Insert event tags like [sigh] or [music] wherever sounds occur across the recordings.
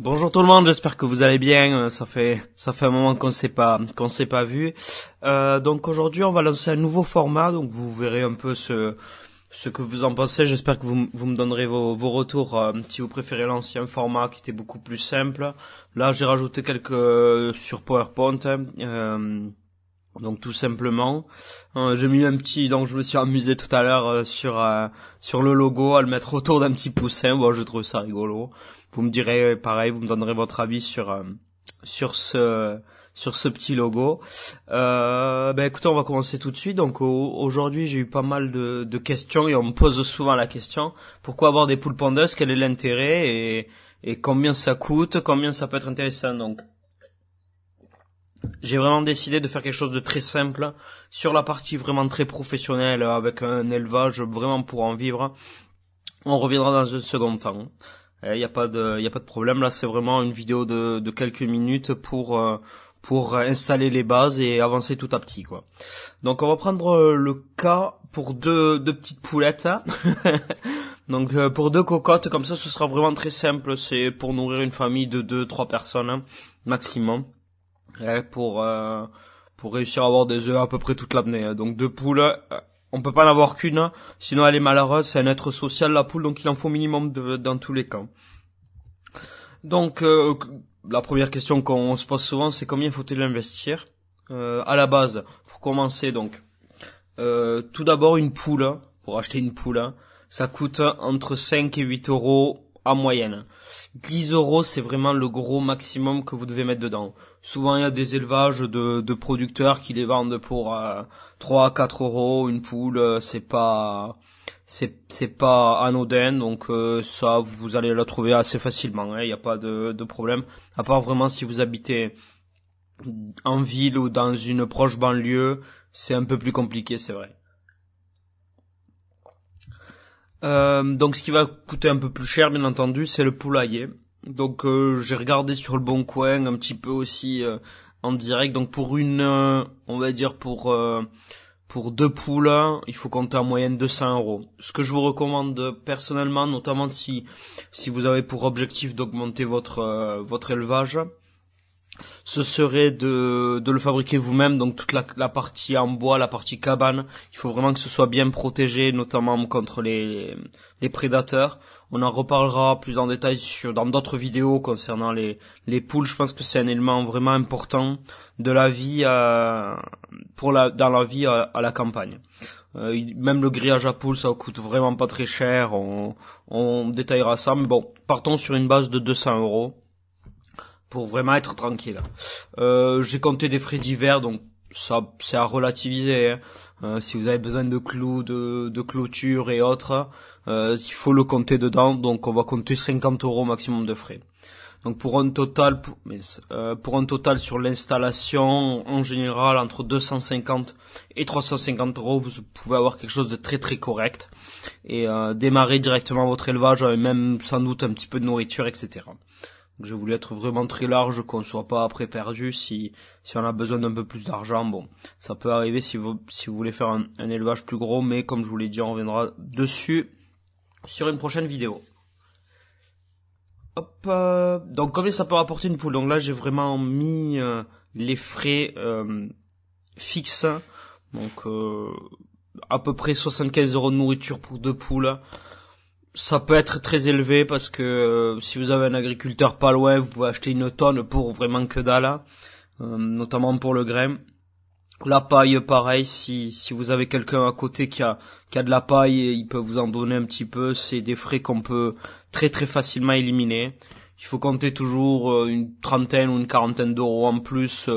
Bonjour tout le monde, j'espère que vous allez bien. Euh, ça fait ça fait un moment qu'on s'est pas qu'on s'est pas vu. Euh, donc aujourd'hui, on va lancer un nouveau format. Donc vous verrez un peu ce ce que vous en pensez. J'espère que vous, vous me donnerez vos, vos retours euh, si vous préférez l'ancien format qui était beaucoup plus simple. Là, j'ai rajouté quelques euh, sur PowerPoint. Euh, donc tout simplement, j'ai mis un petit, donc je me suis amusé tout à l'heure sur sur le logo à le mettre autour d'un petit poussin. Bon, je trouve ça rigolo. Vous me direz pareil, vous me donnerez votre avis sur euh, sur ce sur ce petit logo. Euh, ben écoutez, on va commencer tout de suite. Donc aujourd'hui, j'ai eu pas mal de, de, questions et on me pose souvent la question pourquoi avoir des poules pondeuses Quel est l'intérêt? Et, et combien ça coûte? Combien ça peut être intéressant? Donc j'ai vraiment décidé de faire quelque chose de très simple sur la partie vraiment très professionnelle avec un élevage vraiment pour en vivre. On reviendra dans un second temps. Il eh, n'y a pas de, il a pas de problème. Là, c'est vraiment une vidéo de, de quelques minutes pour euh, pour installer les bases et avancer tout à petit, quoi. Donc, on va prendre euh, le cas pour deux deux petites poulettes. Hein. [laughs] Donc, euh, pour deux cocottes, comme ça, ce sera vraiment très simple. C'est pour nourrir une famille de deux, trois personnes hein, maximum. Et pour pour réussir à avoir des œufs à peu près toute l'année. Hein. Donc, deux poules on peut pas en avoir qu'une, sinon elle est malheureuse, c'est un être social la poule, donc il en faut minimum dans tous les cas. Donc euh, la première question qu'on se pose souvent, c'est combien faut-il investir? Euh, À la base, pour commencer donc, euh, tout d'abord une poule, pour acheter une poule, ça coûte entre 5 et 8 euros en moyenne. 10 euros, c'est vraiment le gros maximum que vous devez mettre dedans. Souvent, il y a des élevages de, de producteurs qui les vendent pour euh, 3 à 4 euros une poule. Euh, c'est pas c'est c'est pas anodin, donc euh, ça vous allez la trouver assez facilement. Hein. Il n'y a pas de, de problème. À part vraiment si vous habitez en ville ou dans une proche banlieue, c'est un peu plus compliqué, c'est vrai. Euh, donc ce qui va coûter un peu plus cher, bien entendu, c'est le poulailler. Donc euh, j'ai regardé sur le bon coin un petit peu aussi euh, en direct. Donc pour une, on va dire pour pour deux poules, il faut compter en moyenne 200 euros. Ce que je vous recommande personnellement, notamment si si vous avez pour objectif d'augmenter votre votre élevage, ce serait de, de le fabriquer vous-même, donc toute la, la, partie en bois, la partie cabane, il faut vraiment que ce soit bien protégé, notamment contre les, les prédateurs. On en reparlera plus en détail sur, dans d'autres vidéos concernant les, les poules. Je pense que c'est un élément vraiment important de la vie euh, pour la, dans la vie à, la campagne. Euh, même le grillage à poules, ça coûte vraiment pas très cher. On, on détaillera ça, mais bon, partons sur une base de 200 euros pour vraiment être tranquille. Euh, j'ai compté des frais divers, donc ça c'est à relativiser. Hein. Euh, si vous avez besoin de clous, de, de clôture et autres, euh, il faut le compter dedans. Donc on va compter 50 euros maximum de frais. Donc pour un total, pour, euh, pour un total sur l'installation, en général entre 250 et 350 euros, vous pouvez avoir quelque chose de très très correct et euh, démarrer directement votre élevage avec même sans doute un petit peu de nourriture, etc. Donc j'ai voulu être vraiment très large, qu'on soit pas après perdu si si on a besoin d'un peu plus d'argent. Bon, ça peut arriver si vous si vous voulez faire un, élevage plus gros, mais comme je vous l'ai dit, on reviendra dessus sur une prochaine vidéo. Hop, euh, donc combien ça peut rapporter une poule? Donc là j'ai vraiment mis euh, les frais euh, fixes, donc à peu près 75 euros de nourriture pour deux poules ça peut être très élevé parce que euh, si vous avez un agriculteur pas loin, vous pouvez acheter une tonne pour vraiment que dalle, euh, notamment pour le grain. La paille, pareil, si, si vous avez quelqu'un à côté qui a, qui a de la paille, il peut vous en donner un petit peu. C'est des frais qu'on peut très très facilement éliminer. Il faut compter toujours euh, une trentaine ou une quarantaine d'euros en plus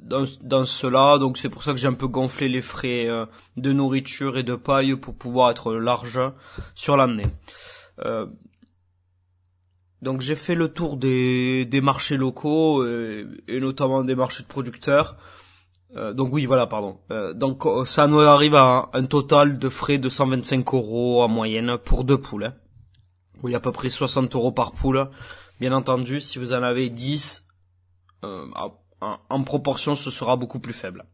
dans, dans cela, donc c'est pour ça que j'ai un peu gonflé les frais euh, de nourriture et de paille pour pouvoir être large sur l'année. Euh, donc j'ai fait le tour des, des marchés locaux et, notamment des marchés de producteurs. Euh, donc oui, voilà, pardon. donc ça nous arrive à un total de frais de 125 euros en moyenne pour deux poules. Oui, à peu près 60 euros par poule. Bien entendu, si vous en avez 10, en, proportion, ce sera beaucoup plus faible.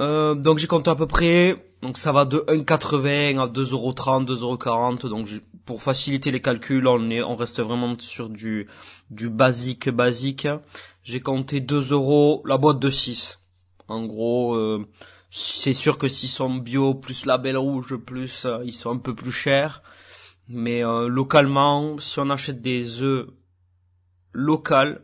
Euh, donc j'ai compté à peu près, donc ça va de 1,80 à 2,30€, 2,40€, donc pour faciliter les calculs, on est, on reste vraiment sur du, du basique basique. J'ai compté 2 euros la boîte de 6. En gros, euh, c'est sûr que s'ils sont bio plus label rouge plus, euh, ils sont un peu plus chers. Mais euh, localement, si on achète des œufs locales,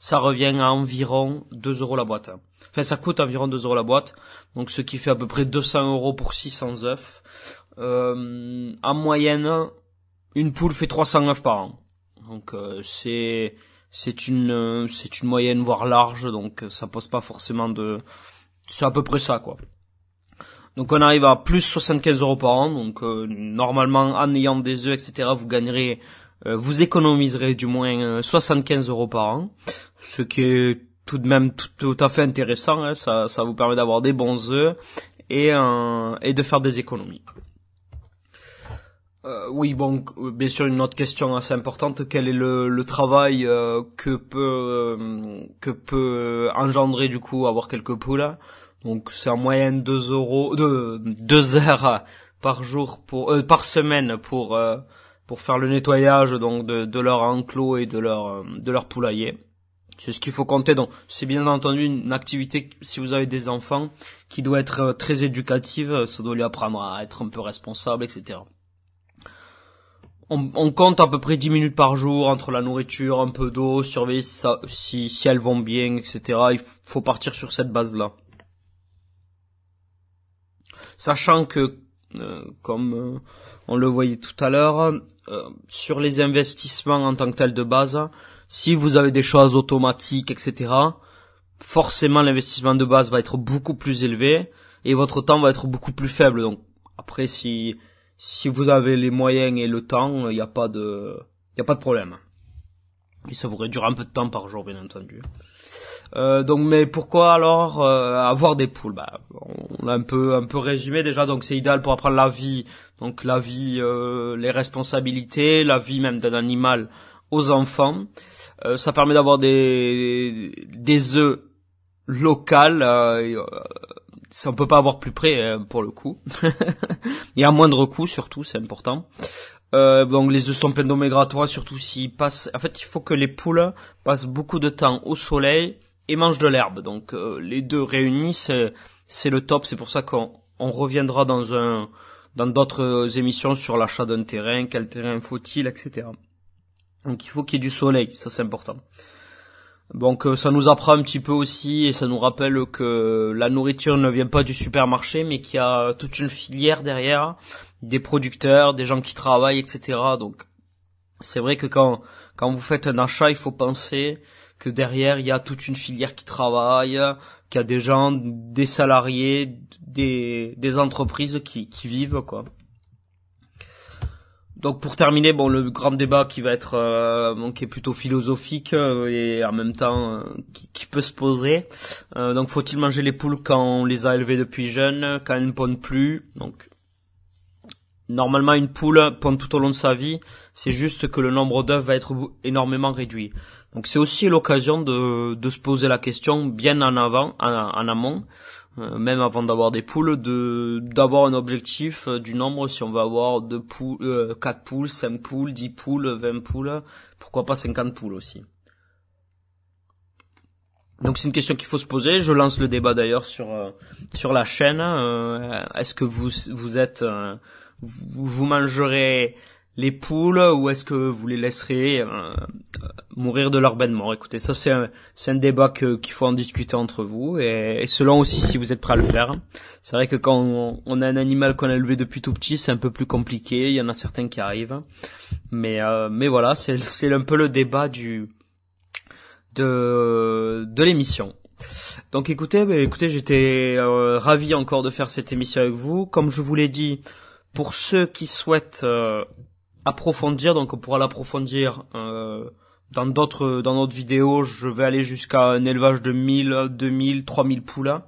ça revient à environ 2 euros la boîte. Enfin, ça coûte environ 2 euros la boîte. Donc, ce qui fait à peu près 200 euros pour 600 œufs. Euh, en moyenne, une poule fait 300 œufs par an. Donc, euh, c'est c'est une c'est une moyenne voire large. Donc, ça pose pas forcément de. C'est à peu près ça, quoi. Donc, on arrive à plus 75 euros par an. Donc, euh, normalement, en ayant des œufs, etc., vous gagnerez euh, vous économiserez du moins 75 euros par an, ce qui est tout de même tout, à fait intéressant. Hein. Ça, ça vous permet d'avoir des bons œufs et, euh, et de faire des économies. Euh, oui, bon, bien sûr, une autre question assez importante. Quel est le, le travail euh, que peut euh, que peut engendrer du coup avoir quelques poules? Donc, c'est en moyenne 2 euros, de deux heures par jour pour par semaine pour pour faire le nettoyage donc de, de leur enclos et de leur de leur poulailler. C'est ce qu'il faut compter. Donc, c'est bien entendu une activité, si vous avez des enfants, qui doit être euh, très éducative. Ça doit lui apprendre à être un peu responsable, etc. On, on compte à peu près 10 minutes par jour entre la nourriture, un peu d'eau, surveiller si, si, elles vont bien, etc. Il faut partir sur cette base-là. Sachant que, euh, comme euh, on le voyait tout à l'heure, sur les investissements en tant que tel de base, si vous avez des choses automatiques, etc., forcément l'investissement de base va être beaucoup plus élevé et votre temps va être beaucoup plus faible. Donc après, si si vous avez les moyens et le temps, il n'y a pas de y a pas de problème. Et ça vous réduira un peu de temps par jour, bien entendu. Euh, donc, mais pourquoi alors euh, avoir des poules? Bah, On l'a un peu un peu résumé déjà. Donc, c'est idéal pour apprendre la vie. Donc, la vie, euh, les responsabilités, la vie même d'un animal aux enfants. Euh, ça permet d'avoir des des œufs locales. Euh, ça on peut pas avoir plus près euh, pour le coup. [laughs] Et à moindre coût surtout, c'est important. Euh, donc les œufs sont pleins d'oméga 3, surtout s'ils passent. En fait, il faut que les poules passent beaucoup de temps au soleil et mangent de l'herbe. Donc les deux réunis, c'est le top. C'est pour ça qu'on on reviendra dans un dans d'autres émissions sur l'achat d'un terrain, quel terrain faut-il, etc. Donc il faut qu'il y ait du soleil, ça c'est important. Donc euh, ça nous apprend un petit peu aussi et ça nous rappelle que la nourriture ne vient pas du supermarché mais qu'il y a toute une filière derrière, des producteurs, des gens qui travaillent, etc. Donc c'est vrai que quand quand vous faites un achat, il faut penser que derrière il y a toute une filière qui travaille, qu'il y a des gens, des salariés, des, entreprises qui, qui vivent quoi. Donc pour terminer, bon le grand débat qui va être euh, qui est plutôt philosophique euh, et en même temps euh, qui, peut se poser. donc faut-il manger les poules quand on les a élevées depuis jeunes, quand elles ne pondent plus? Donc normalement une poule pond tout au long de sa vie, c'est juste que le nombre d'œufs va être énormément réduit. Donc c'est aussi l'occasion de, de se poser la question bien en avant, en amont, euh, même avant d'avoir des poules, de d'avoir un objectif euh, du nombre si on va avoir deux poules, euh, 4 poules, 5 poules, 10 poules, 20 poules, pourquoi pas 50 poules aussi. Donc c'est une question qu'il faut se poser. Je lance le débat d'ailleurs sur euh, sur la chaîne. Est-ce que vous vous êtes vous, vous mangerez les poules ou est-ce que vous les laisserez euh, mourir de leur bain mort Écoutez, ça c'est un, un débat qu'il faut en discuter entre vous et, selon aussi si vous êtes prêt à le faire. C'est vrai que quand on, a un animal qu'on a élevé depuis tout petit, c'est un peu plus compliqué. Il y en a certains qui arrivent, mais euh, mais voilà, c'est c'est un peu le débat du de de l'émission. Donc écoutez, bah, écoutez, j'étais euh, ravi encore de faire cette émission avec vous. Comme je vous l'ai dit, pour ceux qui souhaitent approfondir, donc on pourra l'approfondir euh, dans d'autres dans d'autres vidéos. Je vais aller jusqu'à un élevage de 1000, 2000, 3000 poules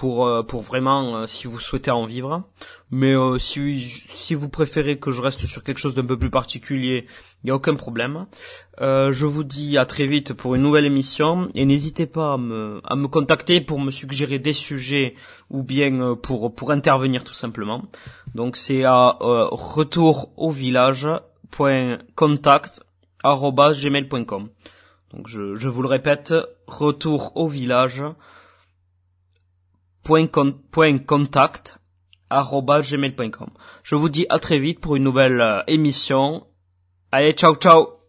pour euh, pour vraiment euh, si vous souhaitez en vivre. Mais euh, si si vous préférez que je reste sur quelque chose d'un peu plus particulier, il y a aucun problème. je vous dis à très vite pour une nouvelle émission et n'hésitez pas à me à me contacter pour me suggérer des sujets ou bien pour pour intervenir tout simplement. Donc c'est à retour au village.contact@gmail.com. Donc je, je vous le répète, retour au village Je vous dis à très vite pour une nouvelle euh, émission. Allez, ciao ciao